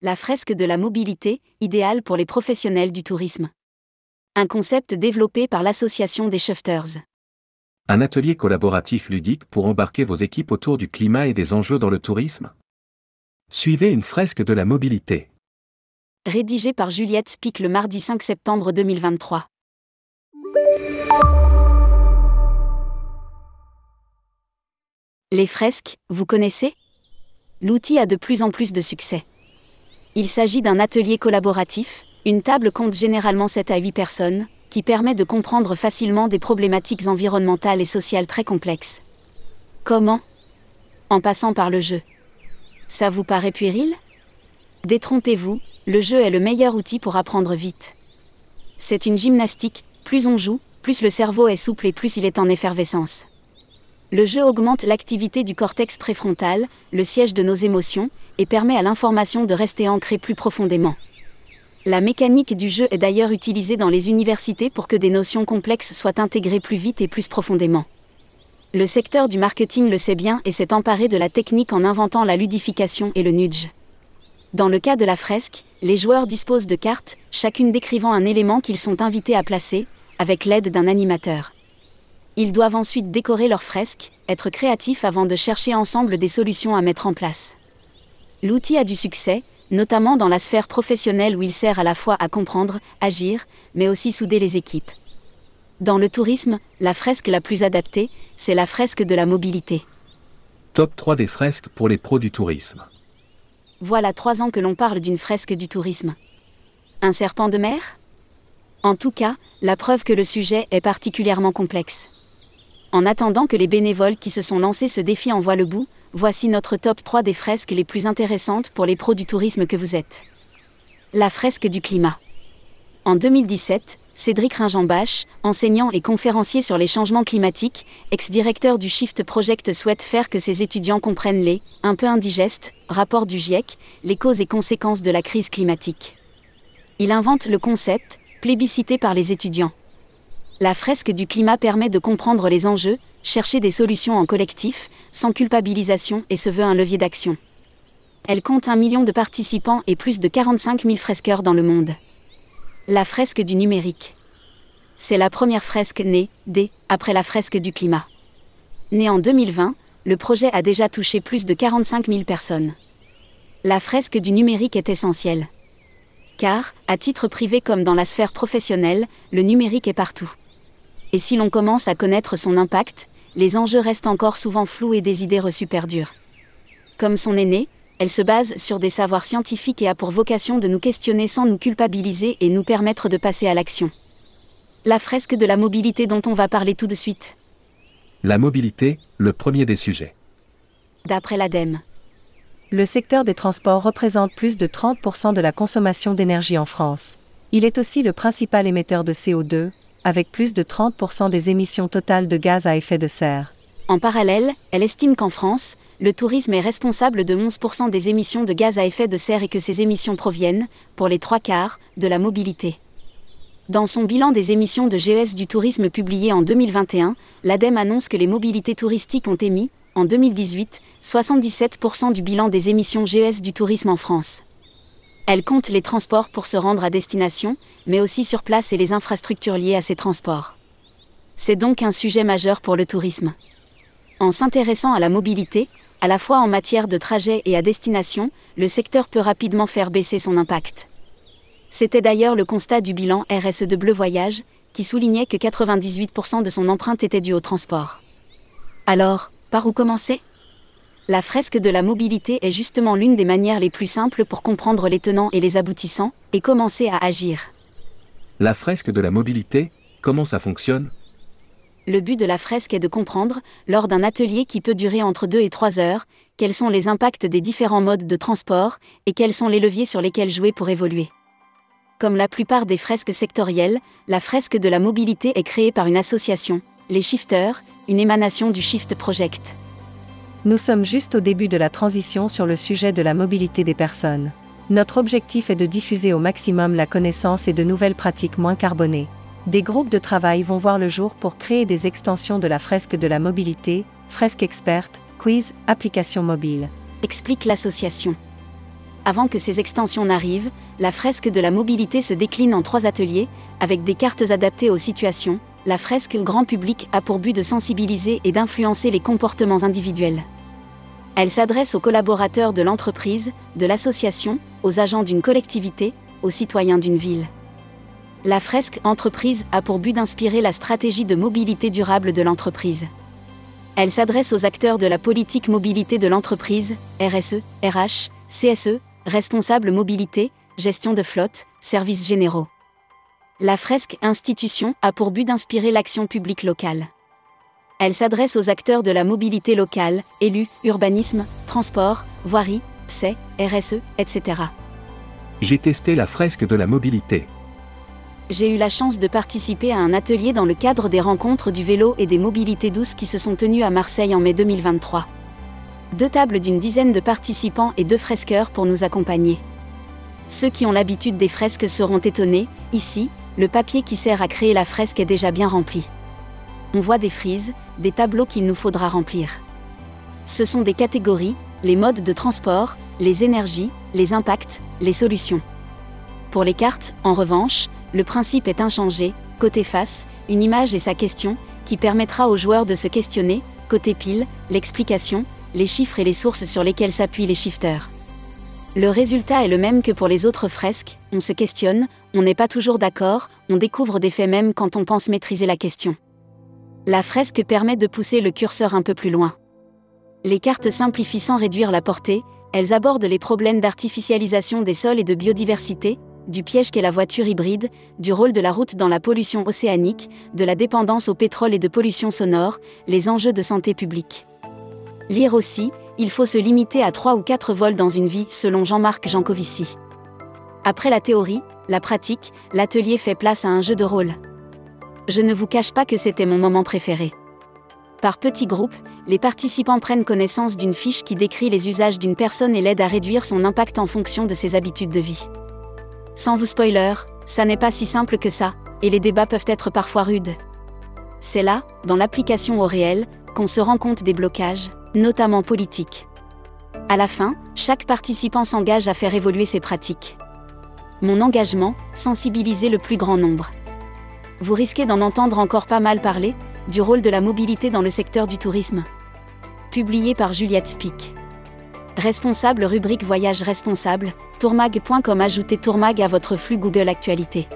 La fresque de la mobilité, idéale pour les professionnels du tourisme. Un concept développé par l'association des Shifters. Un atelier collaboratif ludique pour embarquer vos équipes autour du climat et des enjeux dans le tourisme Suivez une fresque de la mobilité. Rédigé par Juliette Spic le mardi 5 septembre 2023. Les fresques, vous connaissez? L'outil a de plus en plus de succès. Il s'agit d'un atelier collaboratif, une table compte généralement 7 à 8 personnes, qui permet de comprendre facilement des problématiques environnementales et sociales très complexes. Comment? En passant par le jeu. Ça vous paraît puéril? Détrompez-vous, le jeu est le meilleur outil pour apprendre vite. C'est une gymnastique, plus on joue, plus le cerveau est souple et plus il est en effervescence. Le jeu augmente l'activité du cortex préfrontal, le siège de nos émotions, et permet à l'information de rester ancrée plus profondément. La mécanique du jeu est d'ailleurs utilisée dans les universités pour que des notions complexes soient intégrées plus vite et plus profondément. Le secteur du marketing le sait bien et s'est emparé de la technique en inventant la ludification et le nudge. Dans le cas de la fresque, les joueurs disposent de cartes, chacune décrivant un élément qu'ils sont invités à placer, avec l'aide d'un animateur. Ils doivent ensuite décorer leurs fresques, être créatifs avant de chercher ensemble des solutions à mettre en place. L'outil a du succès, notamment dans la sphère professionnelle où il sert à la fois à comprendre, agir, mais aussi souder les équipes. Dans le tourisme, la fresque la plus adaptée, c'est la fresque de la mobilité. Top 3 des fresques pour les pros du tourisme. Voilà trois ans que l'on parle d'une fresque du tourisme. Un serpent de mer? En tout cas, la preuve que le sujet est particulièrement complexe. En attendant que les bénévoles qui se sont lancés ce défi en voient le bout, voici notre top 3 des fresques les plus intéressantes pour les pros du tourisme que vous êtes. La fresque du climat. En 2017, Cédric Ringenbach, enseignant et conférencier sur les changements climatiques, ex-directeur du Shift Project souhaite faire que ses étudiants comprennent les, un peu indigestes, rapports du GIEC, les causes et conséquences de la crise climatique. Il invente le concept, plébiscité par les étudiants. La fresque du climat permet de comprendre les enjeux, chercher des solutions en collectif, sans culpabilisation et se veut un levier d'action. Elle compte un million de participants et plus de 45 000 fresqueurs dans le monde. La fresque du numérique. C'est la première fresque née, dès, après la fresque du climat. Née en 2020, le projet a déjà touché plus de 45 000 personnes. La fresque du numérique est essentielle. Car, à titre privé comme dans la sphère professionnelle, le numérique est partout. Et si l'on commence à connaître son impact, les enjeux restent encore souvent flous et des idées reçues perdurent. Comme son aîné, elle se base sur des savoirs scientifiques et a pour vocation de nous questionner sans nous culpabiliser et nous permettre de passer à l'action. La fresque de la mobilité dont on va parler tout de suite. La mobilité, le premier des sujets. D'après l'ADEME. Le secteur des transports représente plus de 30% de la consommation d'énergie en France. Il est aussi le principal émetteur de CO2, avec plus de 30% des émissions totales de gaz à effet de serre. En parallèle, elle estime qu'en France, le tourisme est responsable de 11% des émissions de gaz à effet de serre et que ces émissions proviennent, pour les trois quarts, de la mobilité. Dans son bilan des émissions de GES du tourisme publié en 2021, l'ADEME annonce que les mobilités touristiques ont émis, en 2018, 77% du bilan des émissions GES du tourisme en France. Elle compte les transports pour se rendre à destination, mais aussi sur place et les infrastructures liées à ces transports. C'est donc un sujet majeur pour le tourisme. En s'intéressant à la mobilité, à la fois en matière de trajet et à destination, le secteur peut rapidement faire baisser son impact. C'était d'ailleurs le constat du bilan RSE de Bleu Voyage, qui soulignait que 98% de son empreinte était due au transport. Alors, par où commencer? La fresque de la mobilité est justement l'une des manières les plus simples pour comprendre les tenants et les aboutissants, et commencer à agir. La fresque de la mobilité, comment ça fonctionne? Le but de la fresque est de comprendre, lors d'un atelier qui peut durer entre 2 et 3 heures, quels sont les impacts des différents modes de transport et quels sont les leviers sur lesquels jouer pour évoluer. Comme la plupart des fresques sectorielles, la fresque de la mobilité est créée par une association, les Shifters, une émanation du Shift Project. Nous sommes juste au début de la transition sur le sujet de la mobilité des personnes. Notre objectif est de diffuser au maximum la connaissance et de nouvelles pratiques moins carbonées. Des groupes de travail vont voir le jour pour créer des extensions de la fresque de la mobilité, fresque experte, quiz, application mobile. Explique l'association. avant que ces extensions n'arrivent, la fresque de la mobilité se décline en trois ateliers, avec des cartes adaptées aux situations. La fresque grand public a pour but de sensibiliser et d'influencer les comportements individuels. Elle s'adresse aux collaborateurs de l'entreprise, de l'association, aux agents d'une collectivité, aux citoyens d'une ville. La fresque entreprise a pour but d'inspirer la stratégie de mobilité durable de l'entreprise. Elle s'adresse aux acteurs de la politique mobilité de l'entreprise, RSE, RH, CSE, responsable mobilité, gestion de flotte, services généraux. La fresque institution a pour but d'inspirer l'action publique locale. Elle s'adresse aux acteurs de la mobilité locale, élus, urbanisme, transport, voirie, PSE, RSE, etc. J'ai testé la fresque de la mobilité. J'ai eu la chance de participer à un atelier dans le cadre des rencontres du vélo et des mobilités douces qui se sont tenues à Marseille en mai 2023. Deux tables d'une dizaine de participants et deux fresqueurs pour nous accompagner. Ceux qui ont l'habitude des fresques seront étonnés, ici, le papier qui sert à créer la fresque est déjà bien rempli on voit des frises, des tableaux qu'il nous faudra remplir. Ce sont des catégories, les modes de transport, les énergies, les impacts, les solutions. Pour les cartes, en revanche, le principe est inchangé, côté face, une image et sa question, qui permettra aux joueurs de se questionner, côté pile, l'explication, les chiffres et les sources sur lesquelles s'appuient les shifters. Le résultat est le même que pour les autres fresques, on se questionne, on n'est pas toujours d'accord, on découvre des faits même quand on pense maîtriser la question. La fresque permet de pousser le curseur un peu plus loin. Les cartes simplifient sans réduire la portée, elles abordent les problèmes d'artificialisation des sols et de biodiversité, du piège qu'est la voiture hybride, du rôle de la route dans la pollution océanique, de la dépendance au pétrole et de pollution sonore, les enjeux de santé publique. Lire aussi, il faut se limiter à 3 ou 4 vols dans une vie, selon Jean-Marc Jancovici. Après la théorie, la pratique, l'atelier fait place à un jeu de rôle je ne vous cache pas que c'était mon moment préféré. Par petits groupes, les participants prennent connaissance d'une fiche qui décrit les usages d'une personne et l'aide à réduire son impact en fonction de ses habitudes de vie. Sans vous spoiler, ça n'est pas si simple que ça, et les débats peuvent être parfois rudes. C'est là, dans l'application au réel, qu'on se rend compte des blocages, notamment politiques. À la fin, chaque participant s'engage à faire évoluer ses pratiques. Mon engagement, sensibiliser le plus grand nombre vous risquez d'en entendre encore pas mal parler, du rôle de la mobilité dans le secteur du tourisme. Publié par Juliette Spic. Responsable rubrique Voyage responsable, tourmag.com Ajoutez Tourmag à votre flux Google Actualité.